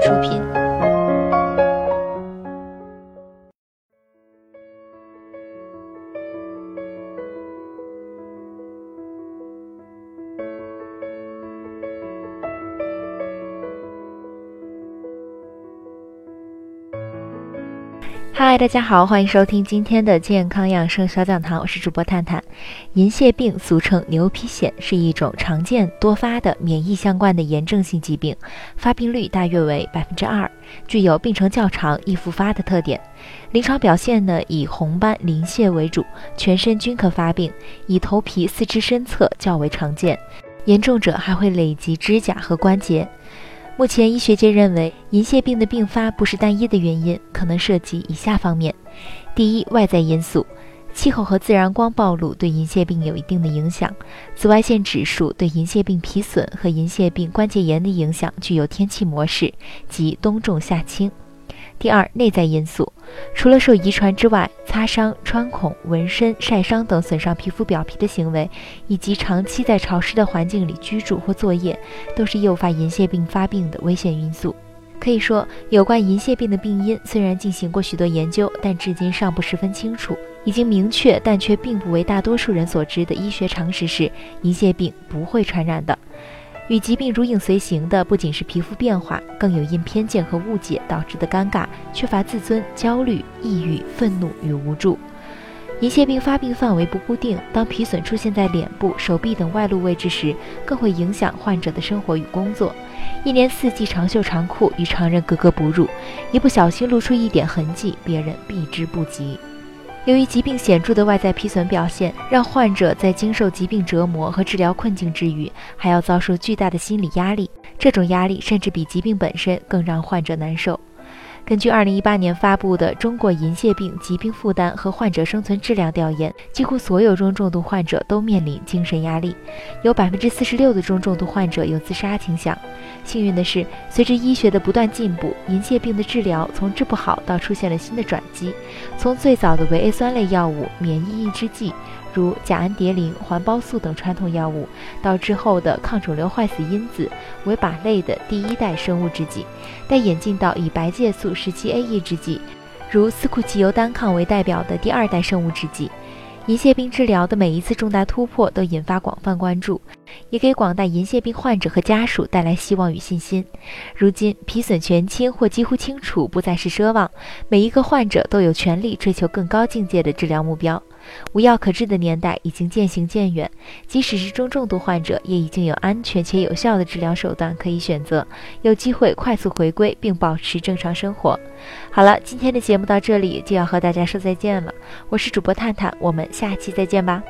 出品。嗨，大家好，欢迎收听今天的健康养生小讲堂，我是主播探探。银屑病俗称牛皮癣，是一种常见多发的免疫相关的炎症性疾病，发病率大约为百分之二，具有病程较长、易复发的特点。临床表现呢，以红斑鳞屑为主，全身均可发病，以头皮、四肢身侧较为常见，严重者还会累及指甲和关节。目前医学界认为，银屑病的并发不是单一的原因，可能涉及以下方面：第一，外在因素，气候和自然光暴露对银屑病有一定的影响；紫外线指数对银屑病皮损和银屑病关节炎的影响具有天气模式，即冬重夏轻。第二，内在因素，除了受遗传之外，擦伤、穿孔、纹身、晒伤等损伤皮肤表皮的行为，以及长期在潮湿的环境里居住或作业，都是诱发银屑病发病的危险因素。可以说，有关银屑病的病因虽然进行过许多研究，但至今尚不十分清楚。已经明确但却并不为大多数人所知的医学常识是，银屑病不会传染的。与疾病如影随形的不仅是皮肤变化，更有因偏见和误解导致的尴尬、缺乏自尊、焦虑、抑郁、愤怒与无助。银屑病发病范围不固定，当皮损出现在脸部、手臂等外露位置时，更会影响患者的生活与工作。一年四季长袖长裤与常人格格不入，一不小心露出一点痕迹，别人避之不及。由于疾病显著的外在皮损表现，让患者在经受疾病折磨和治疗困境之余，还要遭受巨大的心理压力。这种压力甚至比疾病本身更让患者难受。根据二零一八年发布的《中国银屑病疾病负担和患者生存质量调研》，几乎所有中重度患者都面临精神压力，有百分之四十六的中重度患者有自杀倾向。幸运的是，随着医学的不断进步，银屑病的治疗从治不好到出现了新的转机。从最早的维 A 酸类药物、免疫抑制剂，如甲氨蝶呤、环孢素等传统药物，到之后的抗肿瘤坏死因子、维靶类的第一代生物制剂，再演进到以白介素十七 A 抑制剂，如司库奇尤单抗为代表的第二代生物制剂。银屑病治疗的每一次重大突破都引发广泛关注，也给广大银屑病患者和家属带来希望与信心。如今皮损全清或几乎清除不再是奢望，每一个患者都有权利追求更高境界的治疗目标。无药可治的年代已经渐行渐远，即使是中重度患者，也已经有安全且有效的治疗手段可以选择，有机会快速回归并保持正常生活。好了，今天的节目到这里就要和大家说再见了，我是主播探探，我们下期再见吧。